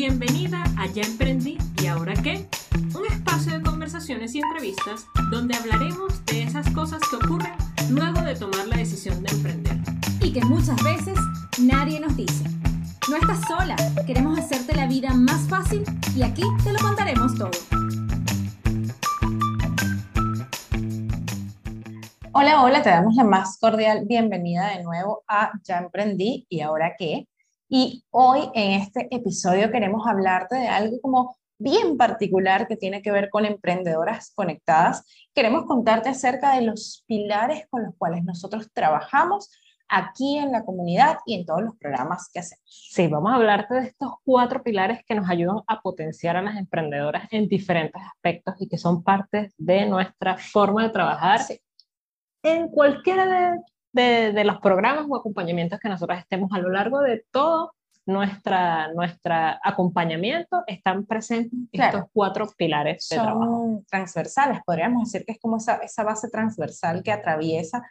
Bienvenida a Ya Emprendí y Ahora qué, un espacio de conversaciones y entrevistas donde hablaremos de esas cosas que ocurren luego de tomar la decisión de emprender. Y que muchas veces nadie nos dice. No estás sola, queremos hacerte la vida más fácil y aquí te lo contaremos todo. Hola, hola, te damos la más cordial bienvenida de nuevo a Ya Emprendí y ahora qué. Y hoy en este episodio queremos hablarte de algo como bien particular que tiene que ver con emprendedoras conectadas. Queremos contarte acerca de los pilares con los cuales nosotros trabajamos aquí en la comunidad y en todos los programas que hacemos. Sí, vamos a hablarte de estos cuatro pilares que nos ayudan a potenciar a las emprendedoras en diferentes aspectos y que son parte de nuestra forma de trabajar en cualquiera de, de, los programas o acompañamientos que nosotros estemos a lo largo de todo nuestra, nuestra acompañamiento están presentes estos cuatro pilares de Son trabajo. transversales, podríamos decir que es como esa, esa base transversal que atraviesa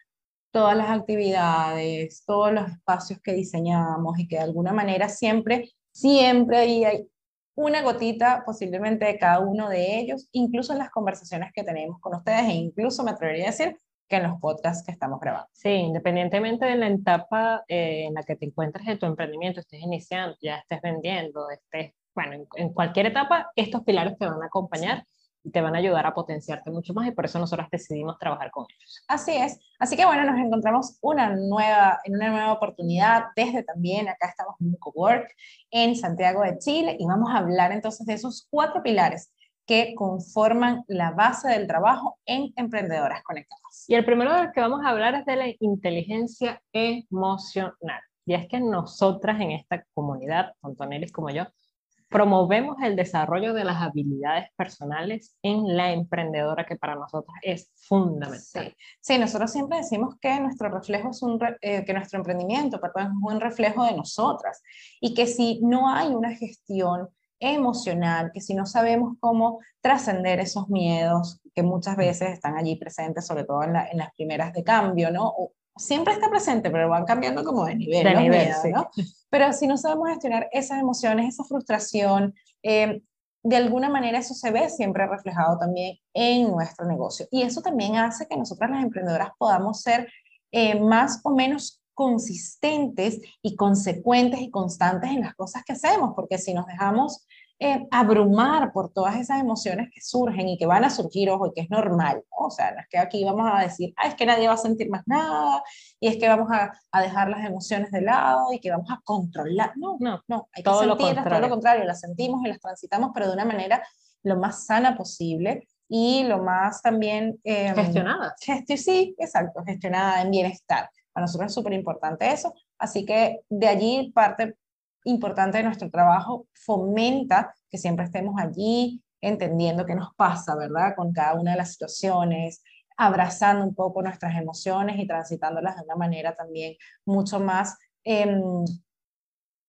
todas las actividades, todos los espacios que diseñamos y que de alguna manera siempre, siempre hay una gotita posiblemente de cada uno de ellos, incluso en las conversaciones que tenemos con ustedes e incluso me atrevería a decir que en los podcasts que estamos grabando. Sí, independientemente de la etapa eh, en la que te encuentres en tu emprendimiento, estés iniciando, ya estés vendiendo, estés, bueno, en, en, cualquier etapa, estos pilares te van a acompañar y te van a ayudar a potenciarte mucho más y por eso nosotros decidimos trabajar con ellos. Así es. Así que bueno, nos encontramos una nueva, en una nueva oportunidad desde también, acá estamos en un cowork en Santiago de Chile y vamos a hablar entonces de esos cuatro pilares que conforman la base del trabajo en emprendedoras conectadas. Y el primero del que vamos a hablar es de la inteligencia emocional. Y es que nosotras en esta comunidad, tanto Nelis como yo, promovemos el desarrollo de las habilidades personales en la emprendedora, que para nosotros es fundamental. Sí, sí nosotros siempre decimos que nuestro reflejo es un, eh, que nuestro emprendimiento, perdón, es un reflejo de nosotras y que si no hay una gestión emocional, que si no sabemos cómo trascender esos miedos que muchas veces están allí presentes, sobre todo en, la, en las primeras de cambio, ¿no? O, siempre está presente, pero van cambiando como de nivel, de nivel miedos, sí. ¿no? Pero si no sabemos gestionar esas emociones, esa frustración, eh, de alguna manera eso se ve siempre reflejado también en nuestro negocio. Y eso también hace que nosotras las emprendedoras podamos ser eh, más o menos consistentes y consecuentes y constantes en las cosas que hacemos, porque si nos dejamos eh, abrumar por todas esas emociones que surgen y que van a surgir, ojo, y que es normal, ¿no? o sea, no es que aquí vamos a decir, ah, es que nadie va a sentir más nada, y es que vamos a, a dejar las emociones de lado y que vamos a controlar, no, no, no, hay que todo sentirlas, lo todo lo contrario, las sentimos y las transitamos, pero de una manera lo más sana posible y lo más también... Eh, gestionada. Gesti sí, exacto, gestionada en bienestar. Para nosotros es súper importante eso, así que de allí parte importante de nuestro trabajo fomenta que siempre estemos allí entendiendo qué nos pasa, ¿verdad? Con cada una de las situaciones, abrazando un poco nuestras emociones y transitándolas de una manera también mucho más eh,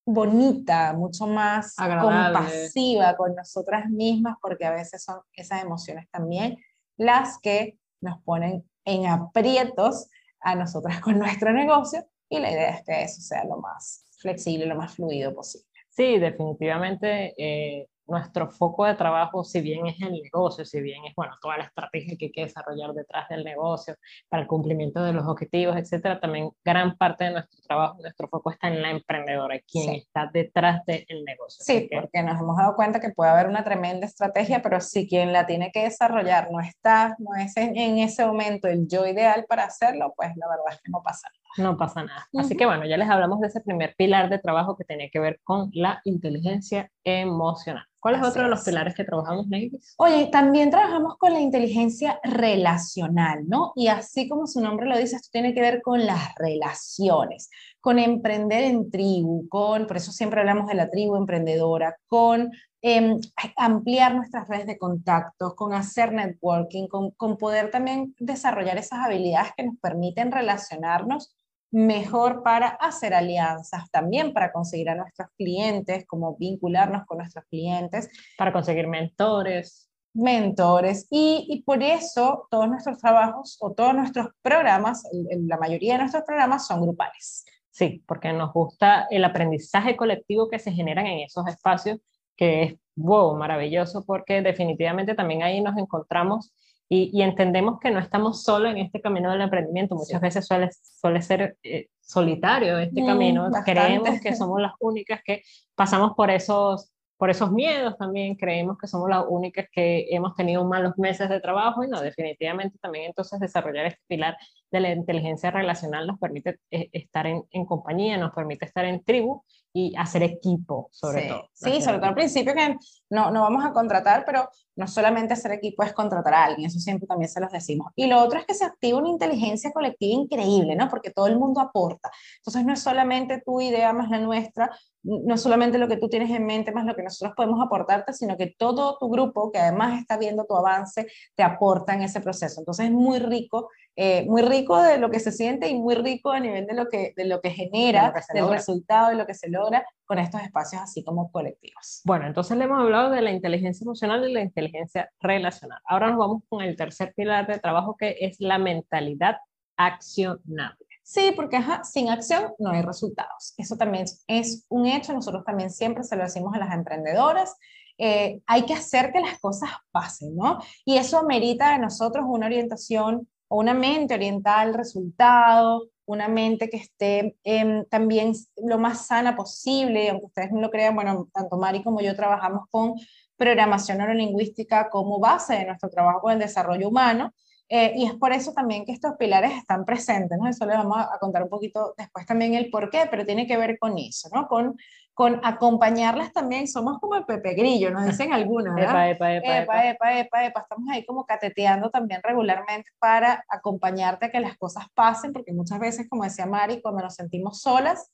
bonita, mucho más Agradable. compasiva con nosotras mismas, porque a veces son esas emociones también las que nos ponen en aprietos a nosotras con nuestro negocio y la idea es que eso sea lo más flexible, lo más fluido posible. Sí, definitivamente eh, nuestro foco de trabajo, si bien es el negocio, si bien es, bueno, toda la estrategia que hay que desarrollar detrás del negocio para el cumplimiento de los objetivos, etcétera, también gran parte de nuestro trabajo, nuestro foco está en la emprendedora, quien Sí. está detrás del negocio. Sí, porque nos hemos dado cuenta que puede haber una tremenda estrategia, pero si quien la tiene que desarrollar no está, no es en, en ese momento el yo ideal para hacerlo, pues la verdad es que no pasa nada. No pasa nada. Así que bueno, ya les hablamos de ese primer pilar de trabajo que tenía que ver con la inteligencia emocional. ¿Cuál es Así otro de los es. pilares que trabajamos, Nevis? Oye, también trabajamos con la inteligencia relacional, ¿no? Y así como su nombre lo dice, esto tiene que ver con las relaciones, con emprender en tribu, con, por eso siempre hablamos de la tribu emprendedora, con eh, ampliar nuestras redes de contactos, con hacer networking, con, con poder también desarrollar esas habilidades que nos permiten relacionarnos mejor para hacer alianzas, también para conseguir a nuestros clientes, como vincularnos con nuestros clientes, Para conseguir mentores. mentores y, y por eso todos nuestros trabajos o todos nuestros programas, la mayoría de nuestros programas son grupales. Sí, porque nos gusta el aprendizaje colectivo que se generan en esos espacios que es wow, maravilloso, porque definitivamente también ahí nos encontramos y, entendemos que no estamos solos en este camino del emprendimiento. Muchas veces suele, suele ser eh, solitario este mm, camino. Creemos que somos las únicas que pasamos por esos por esos miedos también creemos que somos las únicas que hemos tenido malos meses de trabajo y no, definitivamente también entonces desarrollar este pilar de la inteligencia relacional nos permite eh, estar en, en, compañía, nos permite estar en tribu y hacer equipo, sobre todo. Sí, sobre todo al principio que no, no vamos a contratar, pero no solamente hacer equipo es contratar a alguien, eso siempre también se los decimos. Y lo otro es que se activa una inteligencia colectiva increíble, ¿no? Porque todo el mundo aporta. Entonces no es solamente tu idea más la nuestra, no es solamente lo que tú tienes en mente más lo que nosotros podemos aportarte, sino que todo tu grupo, que además está viendo tu avance, te aporta en ese proceso. Entonces es muy rico, eh, muy rico de lo que se siente y muy rico a nivel de lo que, de lo que genera, del resultado, de lo que se logra con estos espacios así como colectivos. Bueno, entonces le hemos hablado de la inteligencia emocional y la inteligencia relacional. Ahora nos vamos con el tercer pilar de trabajo que es la mentalidad accionable. Sí, porque sin acción no hay resultados. Eso también es un hecho. Nosotros también siempre se lo decimos a las emprendedoras. Eh, hay que hacer que las cosas pasen, ¿no? Y eso amerita de nosotros una orientación o una mente orientada al resultado, una mente que esté em, también lo más sana posible, aunque ustedes no lo crean, bueno, tanto Mari como yo trabajamos con programación neurolingüística como base de nuestro trabajo con el desarrollo humano, eh, y es por eso también que estos pilares están presentes, ¿no? Eso le vamos a, contar un poquito después también el por qué, pero tiene que ver con eso, ¿no? Con, con acompañarlas también, somos como el Pepe Grillo, nos dicen algunas, ¿verdad? Epa epa epa, epa, epa, epa, estamos ahí como cateteando también regularmente para acompañarte a que las cosas pasen, porque muchas veces, como decía Mari, cuando nos sentimos solas,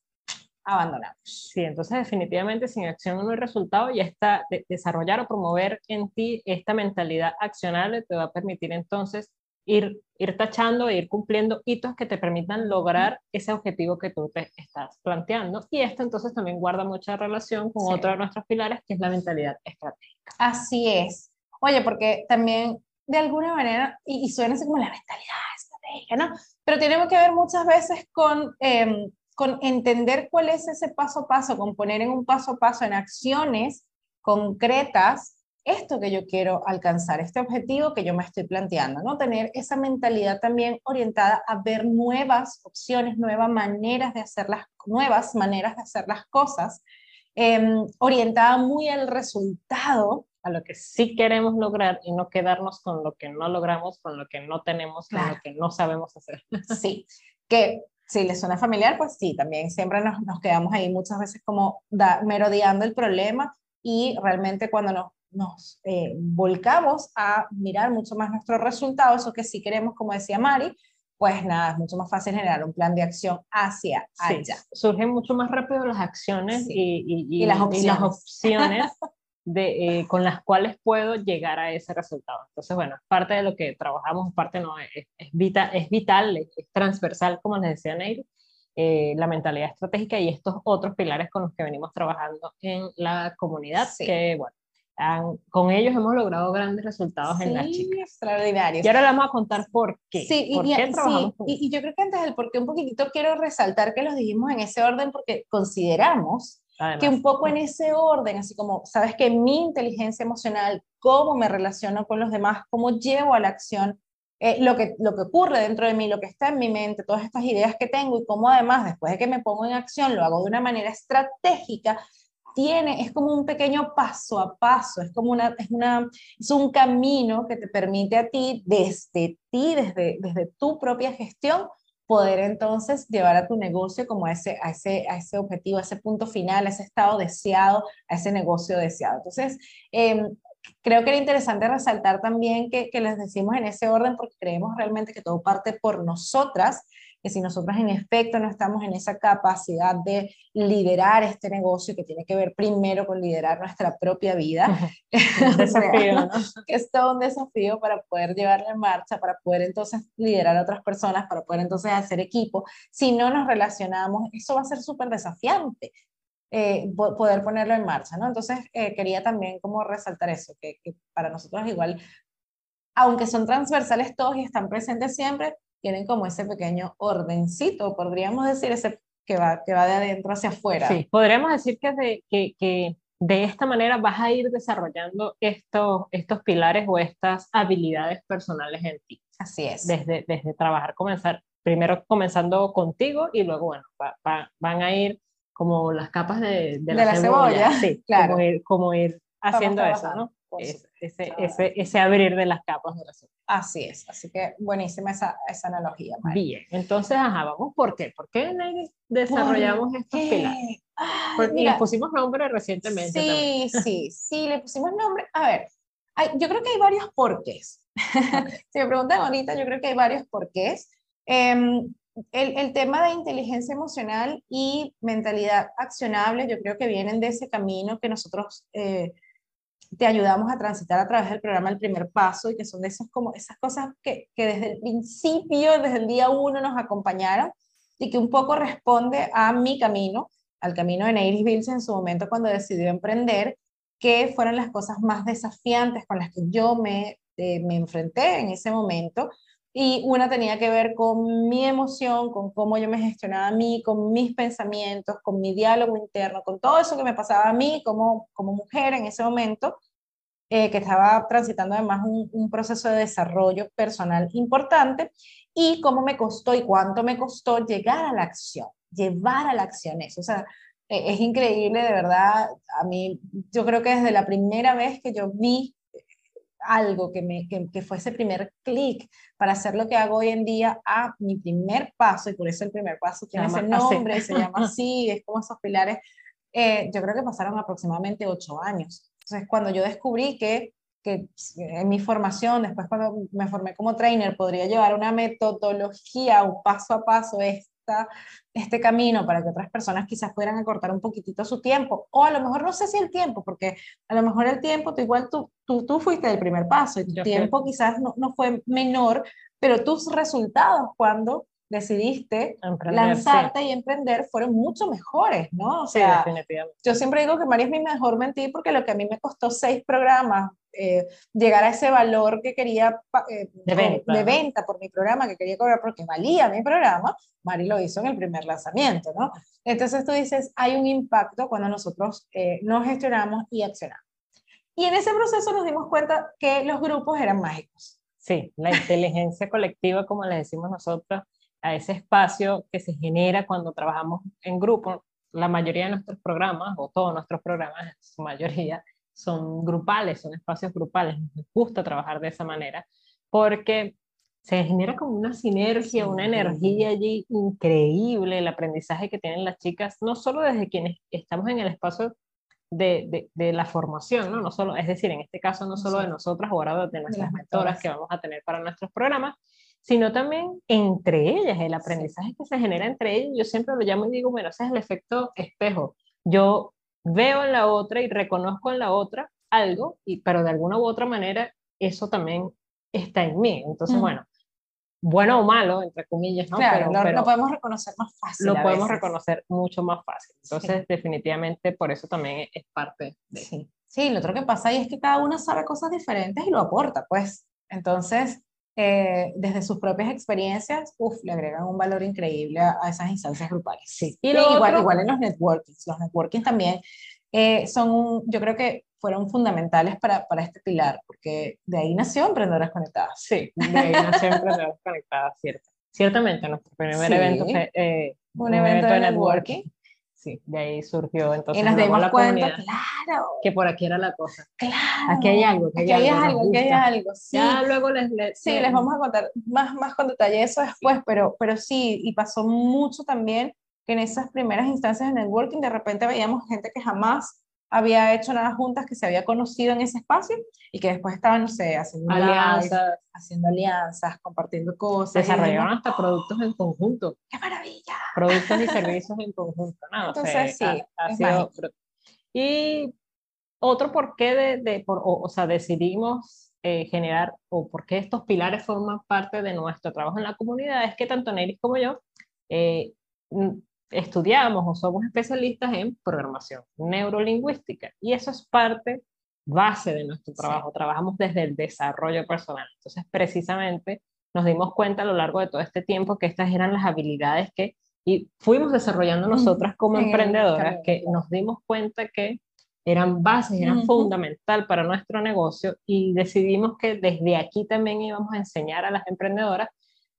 abandonamos. Sí, entonces definitivamente sin acción no hay resultado y esta, desarrollar o promover en ti esta mentalidad accionable te va a permitir entonces ir, ir tachando e ir cumpliendo hitos que te permitan lograr ese objetivo que tú te estás planteando. Y esto entonces también guarda mucha relación con otro de nuestros pilares, que es la mentalidad estratégica. Así es. Oye, porque también de alguna manera, y, suena así como la mentalidad estratégica, ¿no? Pero tenemos que ver muchas veces con, em, con entender cuál es ese paso a paso, con poner en un paso a paso en acciones concretas esto que yo quiero alcanzar, este objetivo que yo me estoy planteando, ¿no? Tener esa mentalidad también orientada a ver nuevas opciones, nuevas maneras de hacer las, nuevas maneras de hacer las cosas, em, orientada muy al resultado, a lo que sí queremos lograr y no quedarnos con lo que no logramos, con lo que no tenemos, con lo que no sabemos hacer. Sí, que si les suena familiar, pues sí, también siempre nos, nos quedamos ahí muchas veces como merodeando el problema y realmente cuando nos nos eh, volcamos a mirar mucho más nuestros resultados, eso que si queremos, como decía Mari, pues nada, es mucho más fácil generar un plan de acción hacia allá. surgen mucho más rápido las acciones y, las opciones, de, eh, con las cuales puedo llegar a ese resultado. Entonces, bueno, parte de lo que trabajamos, parte no, es, es, vital, es vital, es, transversal, como les decía Neil, eh, la mentalidad estratégica y estos otros pilares con los que venimos trabajando en la comunidad, que bueno, con ellos hemos logrado grandes resultados en las chicas. extraordinarios. Y ahora le vamos a contar por qué. Sí, ¿Por y, qué sí, y, yo creo que antes del por qué un poquitito quiero resaltar que los dijimos en ese orden porque consideramos que un poco en ese orden, así como, sabes que mi inteligencia emocional, cómo me relaciono con los demás, cómo llevo a la acción eh, lo, que, lo que ocurre dentro de mí, lo que está en mi mente, todas estas ideas que tengo y cómo además después de que me pongo en acción lo hago de una manera estratégica, es como un pequeño paso a paso, es como una, es una, es un camino que te permite a ti, desde ti, desde, desde tu propia gestión, poder entonces llevar a tu negocio como a ese, a ese, a ese objetivo, a ese punto final, a ese estado deseado, a ese negocio deseado. Entonces, em, creo que era interesante resaltar también que, que les decimos en ese orden porque creemos realmente que todo parte por nosotras que si nosotros en efecto no estamos en esa capacidad de liderar este negocio, que tiene que ver primero con liderar nuestra propia vida, desafío, que es todo un desafío para poder llevarla en marcha, para poder entonces liderar a otras personas, para poder entonces hacer equipo, si no nos relacionamos, eso va a ser súper desafiante. Eh, poder ponerlo en marcha, ¿no? Entonces, eh, quería también como resaltar eso, que, que para nosotros igual, aunque son transversales todos y están presentes siempre, tienen como ese pequeño ordencito, podríamos decir, ese que va, que va de adentro hacia afuera. Sí, podríamos decir que, de, que, que de esta manera vas a ir desarrollando estos, estos pilares o estas habilidades personales en ti. Así es. Desde, desde trabajar, comenzar, primero comenzando contigo y luego, bueno, van a ir como las capas de, de, la, cebolla, Sí, claro. Como ir, como ir haciendo eso, ¿no? Ese, ese, ese, abrir de las capas de la cebolla. Así es, así que buenísima esa, esa analogía. Bien, entonces, ajá, vamos, ¿por qué? ¿Por qué desarrollamos estos pilares? Porque le pusimos nombre recientemente. Sí, sí, sí, le pusimos nombre. A ver, yo creo que hay varios porqués. si me preguntan ahorita, yo creo que hay varios porqués. Em, el, el, tema de inteligencia emocional y mentalidad accionable, yo creo que vienen de ese camino que nosotros eh, te ayudamos a transitar a través del programa El Primer Paso y que son de esos, como esas cosas que, que desde el principio, desde el día uno nos acompañaron y que un poco responde a mi camino, al camino de Neiris Bills en su momento cuando decidió emprender, que fueron las cosas más desafiantes con las que yo me, eh, me enfrenté en ese momento. Y una tenía que ver con mi emoción, con cómo yo me gestionaba a mí, con mis pensamientos, con mi diálogo interno, con todo eso que me pasaba a mí como, como mujer en ese momento. Eh, que estaba transitando además un, un, proceso de desarrollo personal importante y cómo me costó y cuánto me costó llegar a la acción, llevar a la acción eso. O sea, e, es increíble, de verdad, a mí, yo creo que desde la primera vez que yo vi algo que, me, que, que fue ese primer clic para hacer lo que hago hoy en día a mi primer paso, y por eso el primer paso tiene ese nombre, se llama así, es como esos pilares, eh, yo creo que pasaron aproximadamente ocho años. Entonces, cuando yo descubrí que, que en mi formación, después cuando me formé como trainer, podría llevar una metodología, un paso a paso, esta, este camino para que otras personas quizás puedan acortar un poquitito su tiempo, o a lo mejor no sé si el tiempo, porque a lo mejor el tiempo, tú igual tú, tú, tú fuiste el primer paso y tu tiempo quizás no, no, fue menor, pero tus resultados cuando decidiste lanzarte y emprender fueron mucho mejores, ¿no? O sea, yo siempre digo que María es mi mejor mentir porque lo que a mí me costó seis programas eh, llegar a ese valor que quería eh, de, venta, por mi programa, que quería cobrar porque valía mi programa, Mari lo hizo en el primer lanzamiento, ¿no? Entonces tú dices, hay un impacto cuando nosotros eh, nos gestionamos y accionamos. Y en ese proceso nos dimos cuenta que los grupos eran mágicos. Sí, la inteligencia colectiva, como le decimos nosotros, a ese espacio que se genera cuando trabajamos en grupo. La mayoría de nuestros programas, o todos nuestros programas, su mayoría, son grupales, son espacios grupales. Nos gusta trabajar de esa manera porque se genera como una sinergia, una energía allí increíble, el aprendizaje que tienen las chicas, no solo desde quienes estamos en el espacio de, de, de la formación, ¿no? no solo, es decir, en este caso no solo de nosotras, ahora de nuestras mentoras que vamos a tener para nuestros programas, sino también entre ellas, el aprendizaje que se genera entre ellas. Yo siempre lo llamo y digo, bueno, ese es el efecto espejo. Yo veo en la otra y reconozco en la otra algo, y, pero de alguna u otra manera eso también está en mí. Entonces, bueno, bueno o malo, entre comillas, ¿no? Claro, pero, lo, podemos reconocer más fácil. Lo podemos reconocer mucho más fácil. Entonces, definitivamente, por eso también es parte de... Sí. sí, lo otro que pasa ahí es que cada uno sabe cosas diferentes y lo aporta, pues. Entonces, eh, desde sus propias experiencias, uf, le agregan un valor increíble a, esas instancias grupales. Sí. Y, igual, igual en los networkings. Los networkings también eh, son, yo creo que fueron fundamentales para, para, este pilar, porque de ahí nació Emprendedoras Conectadas. Sí, de ahí nació Emprendedoras Conectadas, cierto. Ciertamente, nuestro primer evento fue eh, un, evento, de networking sí, de ahí surgió. Entonces, y nos dimos cuenta, claro. Que por aquí era la cosa. Claro. Aquí hay algo. Aquí hay, algo, aquí hay algo. Sí. Ya luego les, Sí, les vamos a contar más, más con detalle eso después, pero, pero sí, y pasó mucho también que en esas primeras instancias de networking de repente veíamos gente que jamás había hecho nada juntas, que se había conocido en ese espacio y que después estaban, no sé, haciendo alianzas, haciendo alianzas, compartiendo cosas. Desarrollaron hasta productos en conjunto. ¡Qué maravilla! Productos y servicios en conjunto. ¿no? Entonces, sí. Ha, sido, y otro por qué, de, de por, o, sea, decidimos eh, generar, o por qué estos pilares forman parte de nuestro trabajo en la comunidad, es que tanto Neris como yo eh, estudiamos o somos especialistas en programación neurolingüística y eso es parte base de nuestro trabajo. Trabajamos desde el desarrollo personal. Entonces, precisamente nos dimos cuenta a lo largo de todo este tiempo que estas eran las habilidades que y fuimos desarrollando nosotras como emprendedoras, que nos dimos cuenta que eran bases, eran fundamental para nuestro negocio y decidimos que desde aquí también íbamos a enseñar a las emprendedoras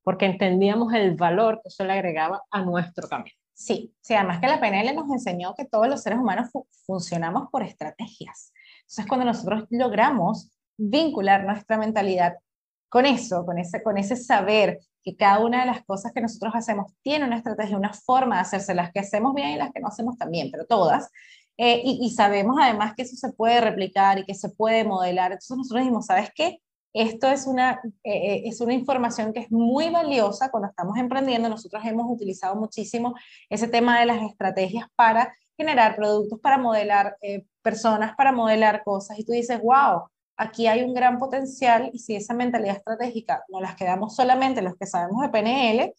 porque entendíamos el valor que eso le agregaba a nuestro camino. Sí, sí, además que la PNL nos enseñó que todos los seres humanos funcionamos por estrategias. Entonces, cuando nosotros logramos vincular nuestra mentalidad con eso, con ese, con ese saber que cada una de las cosas que nosotros hacemos tiene una estrategia, una forma de hacerse, las que hacemos bien y las que no hacemos también, pero todas, eh, y, sabemos además que eso se puede replicar y que se puede modelar. Entonces nosotros dijimos, ¿sabes qué? Esto es una, eh, eh, es una información que es muy valiosa cuando estamos emprendiendo. Nosotros hemos utilizado muchísimo ese tema de las estrategias para generar productos, para modelar personas, para modelar cosas. Y tú dices, wow, aquí hay un gran potencial y si esa mentalidad estratégica no las quedamos solamente los que sabemos de PNL,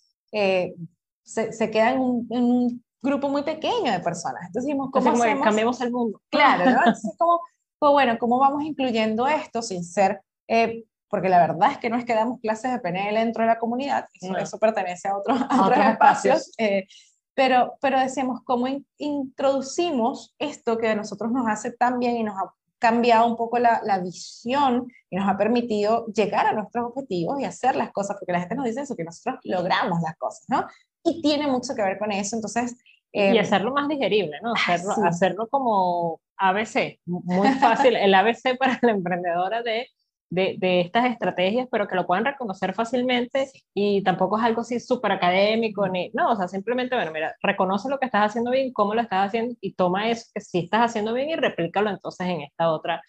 se, se, queda en un grupo muy pequeño de personas. Entonces dijimos, ¿cómo hacemos? cambiemos el mundo. Claro, ¿no? Entonces, ¿cómo, pues bueno, ¿cómo vamos incluyendo esto sin ser, eh, porque la verdad es que no es que damos clases de PNL dentro de la comunidad, eso, pertenece a, otros, otros espacios, eh, pero, pero decíamos, ¿cómo introducimos esto que a nosotros nos hace tan bien y nos cambiado un poco la, la, visión y nos ha permitido llegar a nuestros objetivos y hacer las cosas, porque la gente nos dice eso, que nosotros logramos las cosas, ¿no? y tiene mucho que ver con eso. Entonces... y em, hacerlo más digerible, ¿no? Hacerlo, hacerlo como ABC, muy fácil, el ABC para la emprendedora de, de, de, estas estrategias, pero que lo puedan reconocer fácilmente y tampoco es algo así súper académico, ni, no, o sea, simplemente, bueno, mira, reconoce lo que estás haciendo bien, cómo lo estás haciendo y toma eso que sí estás haciendo bien y replícalo entonces en esta otra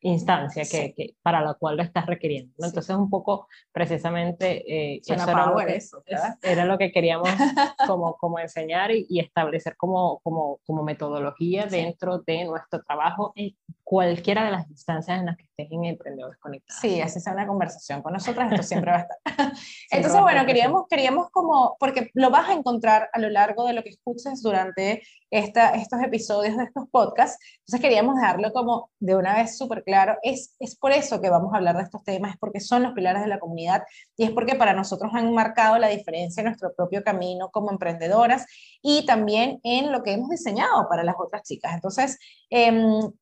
instancia que, que, para la cual lo estás requiriendo. Entonces, un poco precisamente eh, eso, era lo, que, eso era lo, que, queríamos como, como enseñar y, y establecer como, como, como metodología dentro de nuestro trabajo en cualquiera de las instancias en las que estés en Emprendedores Conectados. Sí, así sea una conversación con nosotras, esto siempre va a estar. Entonces, bueno, queríamos, queríamos como, porque lo vas a encontrar a lo largo de lo que escuches durante esta, estos episodios de estos podcasts, entonces queríamos dejarlo como de una vez súper claro, es, es por eso que vamos a hablar de estos temas, es porque son los pilares de la comunidad y es porque para nosotros han marcado la diferencia en nuestro propio camino como emprendedoras y también en lo que hemos diseñado para las otras chicas. Entonces, eh,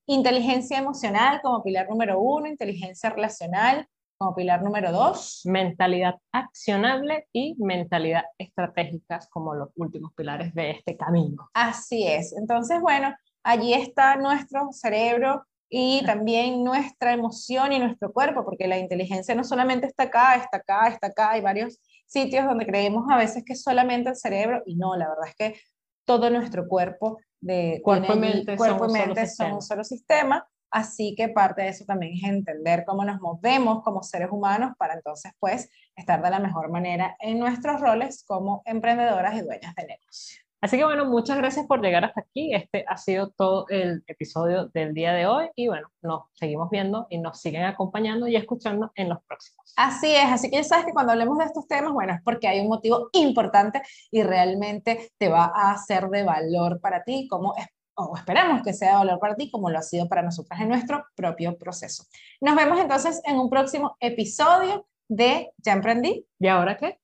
inteligencia emocional como pilar número uno, inteligencia relacional como pilar número dos. Mentalidad accionable y mentalidad estratégica como los últimos pilares de este camino. Así es. Entonces, bueno, allí está nuestro cerebro y también nuestra emoción y nuestro cuerpo, porque la inteligencia no solamente está acá, está acá, está acá, hay varios sitios donde creemos a veces que solamente el cerebro y no, la verdad es que todo nuestro cuerpo de cuerpo y mente, cuerpo son, mente son un solo sistema, así que parte de eso también es entender cómo nos movemos como seres humanos para entonces pues estar de la mejor manera en nuestros roles como emprendedoras y dueñas de negocio. Así que bueno, muchas gracias por llegar hasta aquí. Este ha sido todo el episodio del día de hoy y bueno, nos seguimos viendo y nos siguen acompañando y escuchando en los próximos. Así es, así que ya sabes que cuando hablemos de estos temas, bueno, es porque hay un motivo importante y realmente te va a ser de valor para ti, como o esperamos que sea de valor para ti, como lo ha sido para nosotras en nuestro propio proceso. Nos vemos entonces en un próximo episodio de Ya Emprendí. ¿Y ahora qué?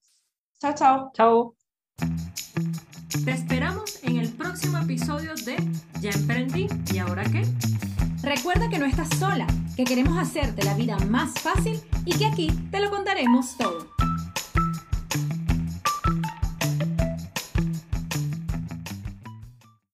Chao, chao. Chao. Te esperamos en el próximo episodio de Ya emprendí y ahora qué. Recuerda que no estás sola, que queremos hacerte la vida más fácil y que aquí te lo contaremos todo.